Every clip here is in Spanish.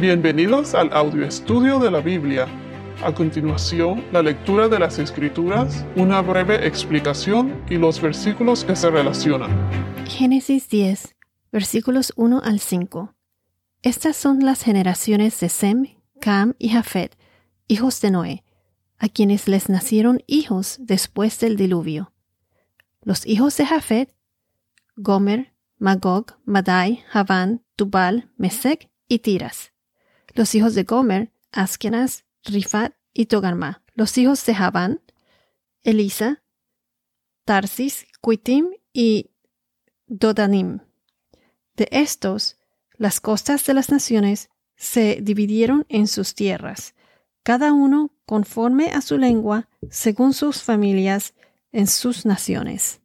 Bienvenidos al audio estudio de la Biblia. A continuación, la lectura de las Escrituras, una breve explicación y los versículos que se relacionan. Génesis 10, versículos 1 al 5. Estas son las generaciones de Sem, Cam y Jafet, hijos de Noé, a quienes les nacieron hijos después del diluvio. Los hijos de Jafet, Gomer, Magog, Madai, Javán, Tubal, Mesec y Tiras. Los hijos de Gomer, Askenaz, Rifat y Togarma. Los hijos de Javán, Elisa, Tarsis, Quitim y Dodanim. De estos, las costas de las naciones se dividieron en sus tierras, cada uno conforme a su lengua, según sus familias, en sus naciones.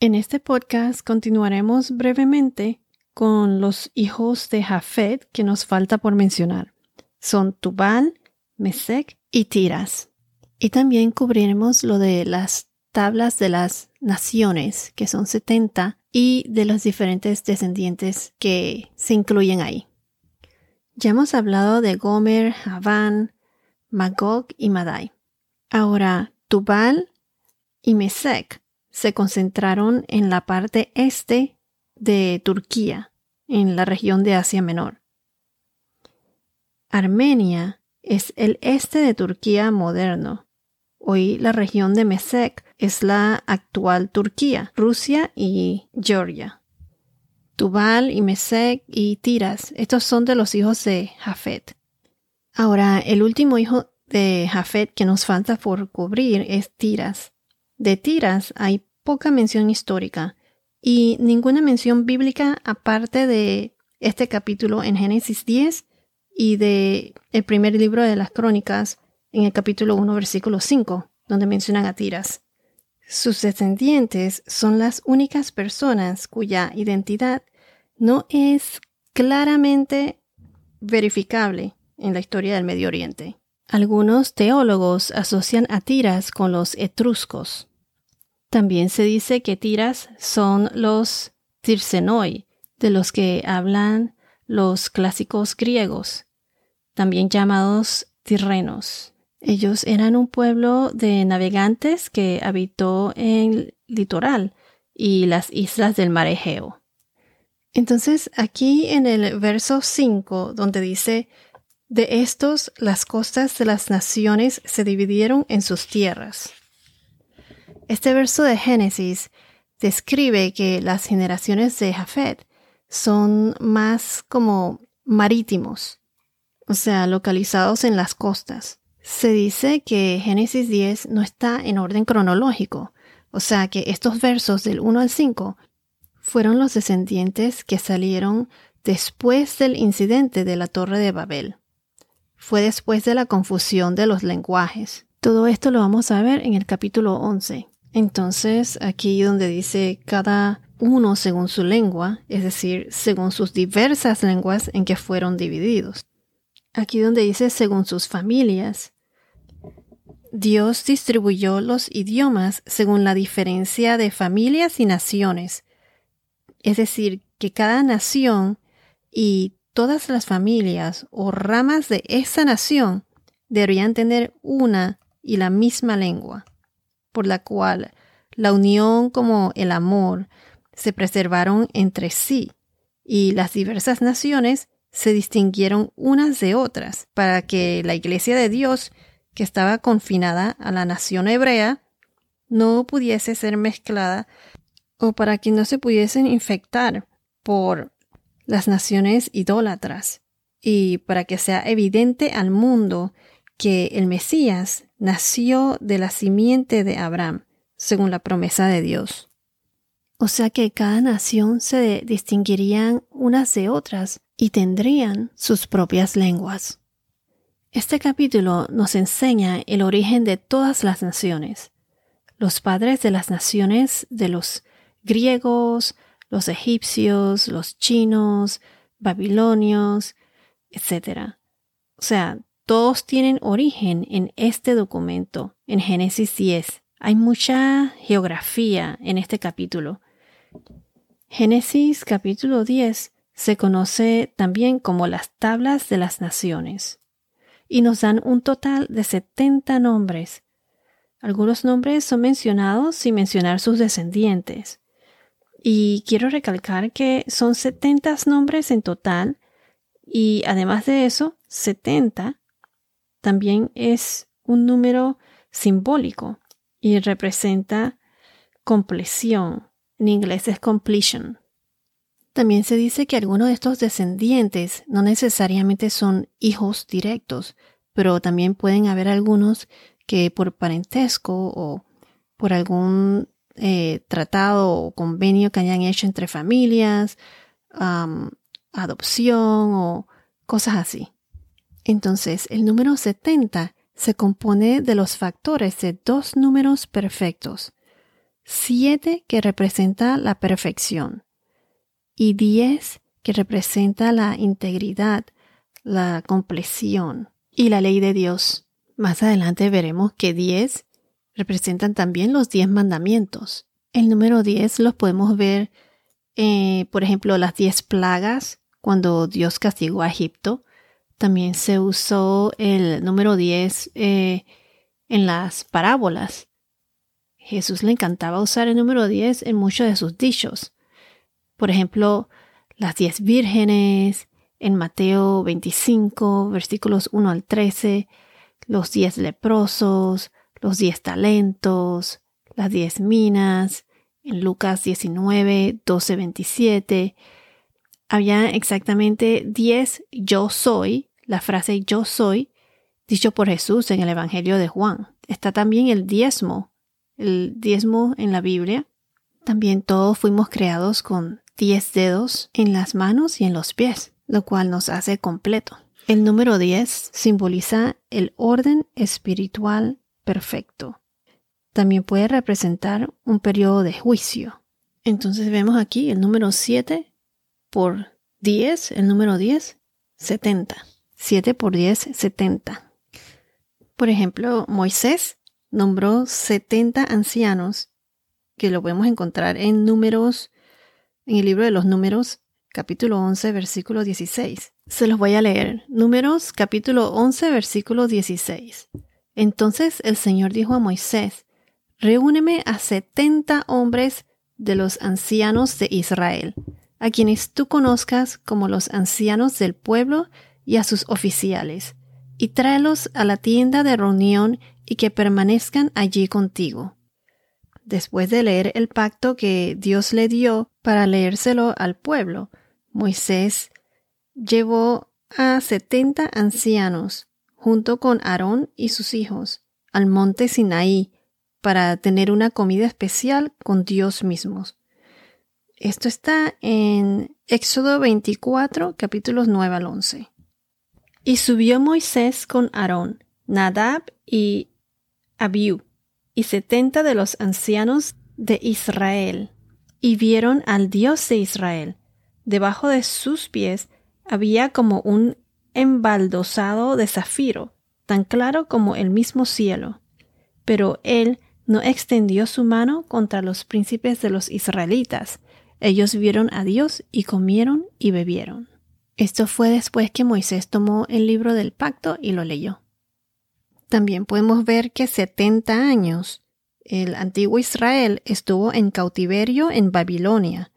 En este podcast continuaremos brevemente con los hijos de Jafet que nos falta por mencionar. Son Tubal, Mesec y Tiras. Y también cubriremos lo de las tablas de las naciones, que son 70, y de los diferentes descendientes que se incluyen ahí. Ya hemos hablado de Gomer, Javán, Magog y Madai. Ahora, Tubal y Mesec se concentraron en la parte este de Turquía, en la región de Asia Menor. Armenia es el este de Turquía moderno. Hoy la región de Mesec es la actual Turquía, Rusia y Georgia. Tubal y Mesec y Tiras, estos son de los hijos de Jafet. Ahora, el último hijo de Jafet que nos falta por cubrir es Tiras. De Tiras hay poca mención histórica, y ninguna mención bíblica aparte de este capítulo en Génesis 10 y de el primer libro de las crónicas en el capítulo 1 versículo 5 donde mencionan a Tiras. Sus descendientes son las únicas personas cuya identidad no es claramente verificable en la historia del Medio Oriente. Algunos teólogos asocian a Tiras con los etruscos, también se dice que tiras son los tirsenoi, de los que hablan los clásicos griegos, también llamados tirrenos. Ellos eran un pueblo de navegantes que habitó en el litoral y las islas del mar Egeo. Entonces, aquí en el verso 5, donde dice, de estos las costas de las naciones se dividieron en sus tierras. Este verso de Génesis describe que las generaciones de Jafet son más como marítimos, o sea, localizados en las costas. Se dice que Génesis 10 no está en orden cronológico, o sea que estos versos del 1 al 5 fueron los descendientes que salieron después del incidente de la Torre de Babel. Fue después de la confusión de los lenguajes. Todo esto lo vamos a ver en el capítulo 11. Entonces, aquí donde dice cada uno según su lengua, es decir, según sus diversas lenguas en que fueron divididos. Aquí donde dice según sus familias, Dios distribuyó los idiomas según la diferencia de familias y naciones. Es decir, que cada nación y todas las familias o ramas de esa nación deberían tener una y la misma lengua por la cual la unión como el amor se preservaron entre sí y las diversas naciones se distinguieron unas de otras para que la iglesia de Dios, que estaba confinada a la nación hebrea, no pudiese ser mezclada o para que no se pudiesen infectar por las naciones idólatras y para que sea evidente al mundo que el Mesías nació de la simiente de Abraham, según la promesa de Dios. O sea que cada nación se distinguirían unas de otras y tendrían sus propias lenguas. Este capítulo nos enseña el origen de todas las naciones, los padres de las naciones de los griegos, los egipcios, los chinos, babilonios, etc. O sea, todos tienen origen en este documento, en Génesis 10. Hay mucha geografía en este capítulo. Génesis capítulo 10 se conoce también como las tablas de las naciones y nos dan un total de 70 nombres. Algunos nombres son mencionados sin mencionar sus descendientes. Y quiero recalcar que son 70 nombres en total y además de eso, 70 también es un número simbólico y representa compleción. En inglés es completion. También se dice que algunos de estos descendientes no necesariamente son hijos directos, pero también pueden haber algunos que por parentesco o por algún eh, tratado o convenio que hayan hecho entre familias, adopción o cosas así. Entonces, el número 70 se compone de los factores de dos números perfectos, 7 que representa la perfección y 10 que representa la integridad, la compleción y la ley de Dios. Más adelante veremos que 10 representan también los 10 mandamientos. El número 10 los podemos ver, eh, por ejemplo, las 10 plagas, cuando Dios castigó a Egipto. También se usó el número 10 eh, en las parábolas. Jesús le encantaba usar el número 10 en muchos de sus dichos. Por ejemplo, las diez vírgenes, en Mateo 25, versículos 1 al 13, los diez leprosos, los diez talentos, las diez minas, en Lucas 19, 12, 27. Había exactamente diez yo soy, la frase yo soy, dicho por Jesús en el Evangelio de Juan. Está también el diezmo, el diezmo en la Biblia. También todos fuimos creados con diez dedos en las manos y en los pies, lo cual nos hace completo. El número 10 simboliza el orden espiritual perfecto. También puede representar un periodo de juicio. Entonces vemos aquí el número 7 por 10, el número 10, 70. 7 por 10, 70. Por ejemplo, Moisés nombró 70 ancianos, que lo podemos encontrar en números en el libro de los números, capítulo 11, versículo 16. Se los voy a leer. Números, capítulo 11, versículo 16. Entonces el Señor dijo a Moisés, Reúneme a setenta hombres de los ancianos de Israel, a quienes tú conozcas como los ancianos del pueblo y a sus oficiales, y tráelos a la tienda de reunión y que permanezcan allí contigo después de leer el pacto que Dios le dio para leérselo al pueblo, Moisés llevó a setenta ancianos junto con Aarón y sus hijos al monte Sinaí para tener una comida especial con Dios mismos. Esto está en Éxodo 24, capítulos 9 al 11. Y subió Moisés con Aarón, Nadab y Abiú y setenta de los ancianos de Israel, y vieron al Dios de Israel. Debajo de sus pies había como un embaldosado de zafiro, tan claro como el mismo cielo. Pero él no extendió su mano contra los príncipes de los israelitas. Ellos vieron a Dios y comieron y bebieron. Esto fue después que Moisés tomó el libro del pacto y lo leyó. También podemos ver que 70 años el antiguo Israel estuvo en cautiverio en Babilonia.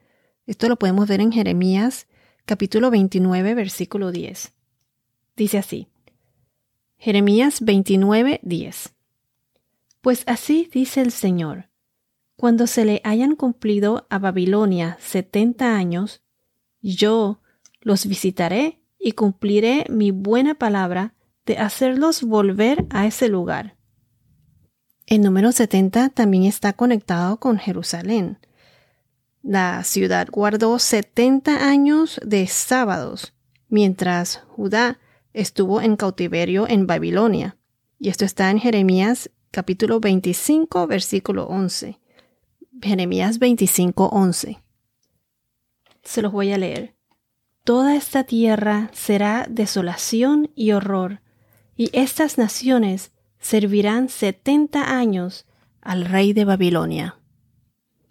Esto lo podemos ver en Jeremías capítulo 29 versículo 10. Dice así. Jeremías 29, 10. Pues así dice el Señor, cuando se le hayan cumplido a Babilonia setenta años, yo los visitaré y cumpliré mi buena palabra de hacerlos volver a ese lugar. El número 70 también está conectado con Jerusalén. La ciudad guardó 70 años de sábados, mientras Judá estuvo en cautiverio en Babilonia. Y esto está en Jeremías capítulo 25, versículo 11. Jeremías 25, 11. Se los voy a leer. Toda esta tierra será desolación y horror, y estas naciones servirán setenta años al rey de Babilonia.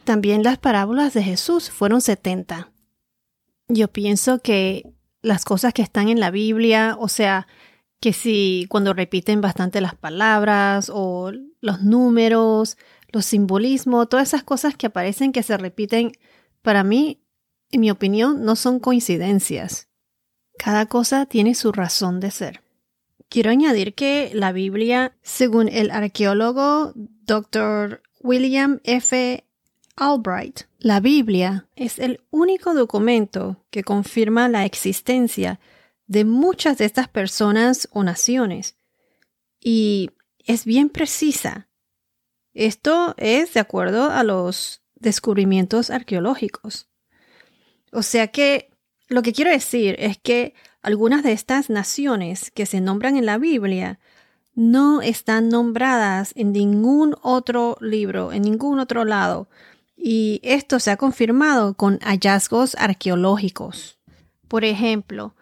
También las parábolas de Jesús fueron setenta. Yo pienso que las cosas que están en la Biblia, o sea, que si cuando repiten bastante las palabras o los números, los simbolismos, todas esas cosas que aparecen que se repiten, para mí, en mi opinión, no son coincidencias. Cada cosa tiene su razón de ser. Quiero añadir que la Biblia, según el arqueólogo Dr. William F. Albright, la Biblia es el único documento que confirma la existencia de muchas de estas personas o naciones y es bien precisa. Esto es de acuerdo a los descubrimientos arqueológicos. O sea que lo que quiero decir es que algunas de estas naciones que se nombran en la Biblia no están nombradas en ningún otro libro, en ningún otro lado. Y esto se ha confirmado con hallazgos arqueológicos. Por ejemplo,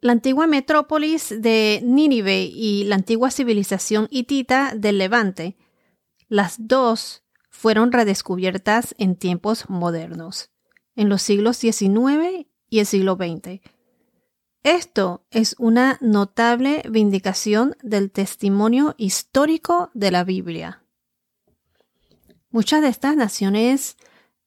la antigua metrópolis de Nínive y la antigua civilización hitita del Levante, las dos fueron redescubiertas en tiempos modernos, en los siglos XIX y el siglo XX. Esto es una notable vindicación del testimonio histórico de la Biblia. Muchas de estas naciones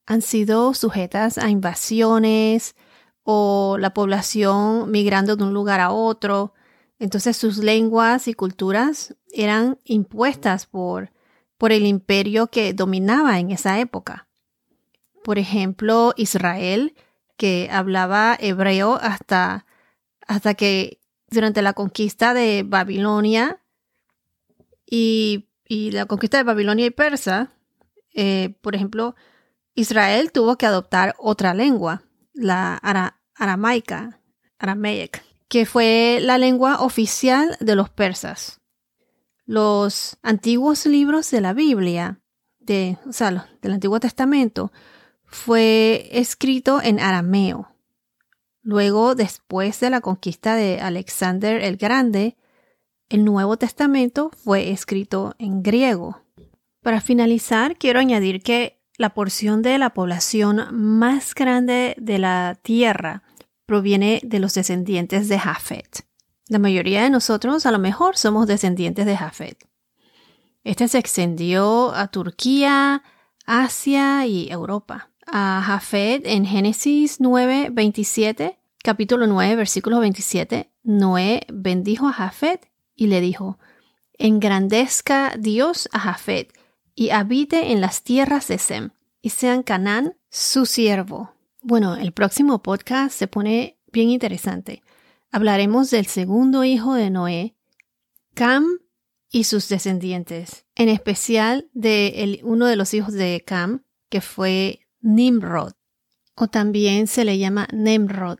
han sido sujetas a invasiones o la población migrando de un lugar a otro. Entonces sus lenguas y culturas eran impuestas por, por el imperio que dominaba en esa época. Por ejemplo, Israel, que hablaba hebreo hasta hasta que durante la conquista de Babilonia y, la conquista de Babilonia y Persa, eh, por ejemplo, Israel tuvo que adoptar otra lengua, la aramaica, aramaic, que fue la lengua oficial de los persas. Los antiguos libros de la Biblia, de, o sea, del Antiguo Testamento, fue escrito en arameo. Luego, después de la conquista de Alexander el Grande, el Nuevo Testamento fue escrito en griego. Para finalizar, quiero añadir que la porción de la población más grande de la Tierra proviene de los descendientes de Jafet. La mayoría de nosotros a lo mejor somos descendientes de Jafet. Este se extendió a Turquía, Asia y Europa. A Jafet en Génesis 9, 27 capítulo 9, versículo 27, Noé bendijo a Jafet y le dijo, engrandezca Dios a Jafet y habite en las tierras de Sem y sean Canaán su siervo. Bueno, el próximo podcast se pone bien interesante. Hablaremos del segundo hijo de Noé, Cam y sus descendientes, en especial de uno de los hijos de Cam, que fue Nimrod, o también se le llama Nemrod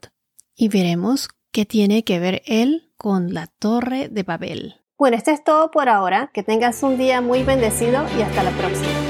y veremos qué tiene que ver él con la torre de Babel. Bueno, esto es todo por ahora. Que tengas un día muy bendecido y hasta la próxima.